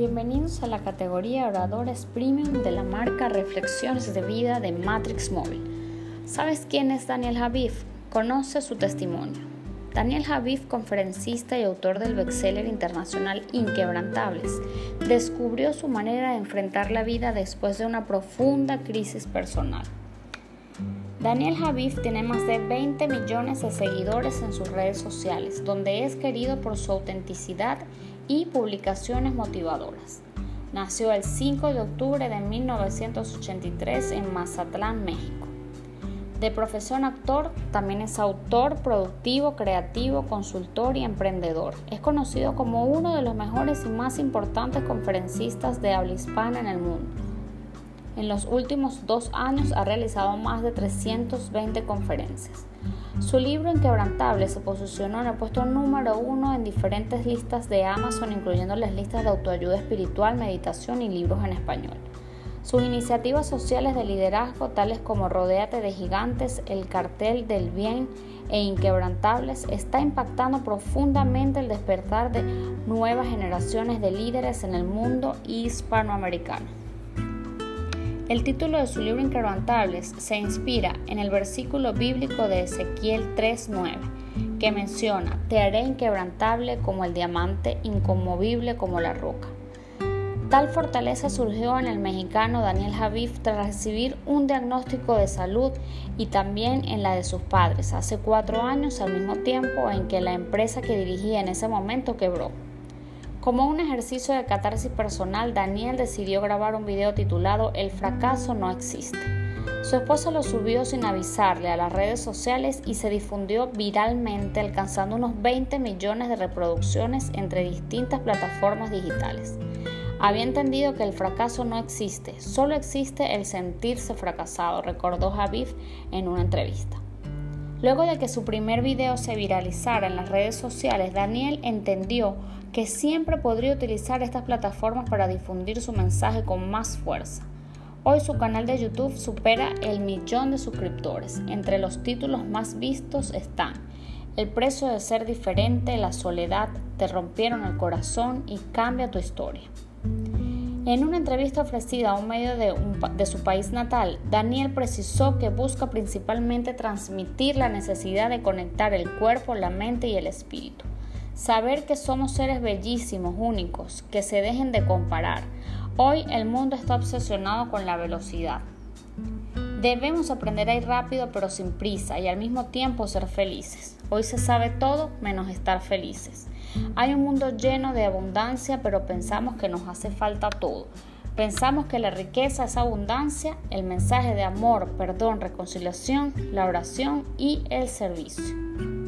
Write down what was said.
Bienvenidos a la categoría Oradores Premium de la marca Reflexiones de Vida de Matrix Móvil. ¿Sabes quién es Daniel Javif? Conoce su testimonio. Daniel Javif, conferencista y autor del bestseller internacional Inquebrantables, descubrió su manera de enfrentar la vida después de una profunda crisis personal. Daniel Javif tiene más de 20 millones de seguidores en sus redes sociales, donde es querido por su autenticidad y publicaciones motivadoras. Nació el 5 de octubre de 1983 en Mazatlán, México. De profesión actor, también es autor, productivo, creativo, consultor y emprendedor. Es conocido como uno de los mejores y más importantes conferencistas de habla hispana en el mundo. En los últimos dos años ha realizado más de 320 conferencias. Su libro Inquebrantable se posicionó en el puesto número uno en diferentes listas de Amazon, incluyendo las listas de autoayuda espiritual, meditación y libros en español. Sus iniciativas sociales de liderazgo, tales como Rodéate de Gigantes, El Cartel del Bien e Inquebrantables, está impactando profundamente el despertar de nuevas generaciones de líderes en el mundo hispanoamericano. El título de su libro Inquebrantables se inspira en el versículo bíblico de Ezequiel 3:9, que menciona, Te haré inquebrantable como el diamante, inconmovible como la roca. Tal fortaleza surgió en el mexicano Daniel Javif tras recibir un diagnóstico de salud y también en la de sus padres hace cuatro años al mismo tiempo en que la empresa que dirigía en ese momento quebró. Como un ejercicio de catarsis personal, Daniel decidió grabar un video titulado El fracaso no existe. Su esposa lo subió sin avisarle a las redes sociales y se difundió viralmente alcanzando unos 20 millones de reproducciones entre distintas plataformas digitales. Había entendido que el fracaso no existe, solo existe el sentirse fracasado, recordó Javif en una entrevista. Luego de que su primer video se viralizara en las redes sociales, Daniel entendió que siempre podría utilizar estas plataformas para difundir su mensaje con más fuerza. Hoy su canal de YouTube supera el millón de suscriptores. Entre los títulos más vistos están El precio de ser diferente, La soledad, Te rompieron el corazón y Cambia tu historia. En una entrevista ofrecida a un medio de, de, su país natal, Daniel precisó que busca principalmente transmitir la necesidad de conectar el cuerpo, la mente y el espíritu. Saber que somos seres bellísimos, únicos, que se dejen de comparar. Hoy el mundo está obsesionado con la velocidad. Debemos aprender a ir rápido pero sin prisa y al mismo tiempo ser felices. Hoy se sabe todo menos estar felices. Hay un mundo lleno de abundancia pero pensamos que nos hace falta todo. Pensamos que la riqueza es abundancia, el mensaje de amor, perdón, reconciliación, la oración y el servicio.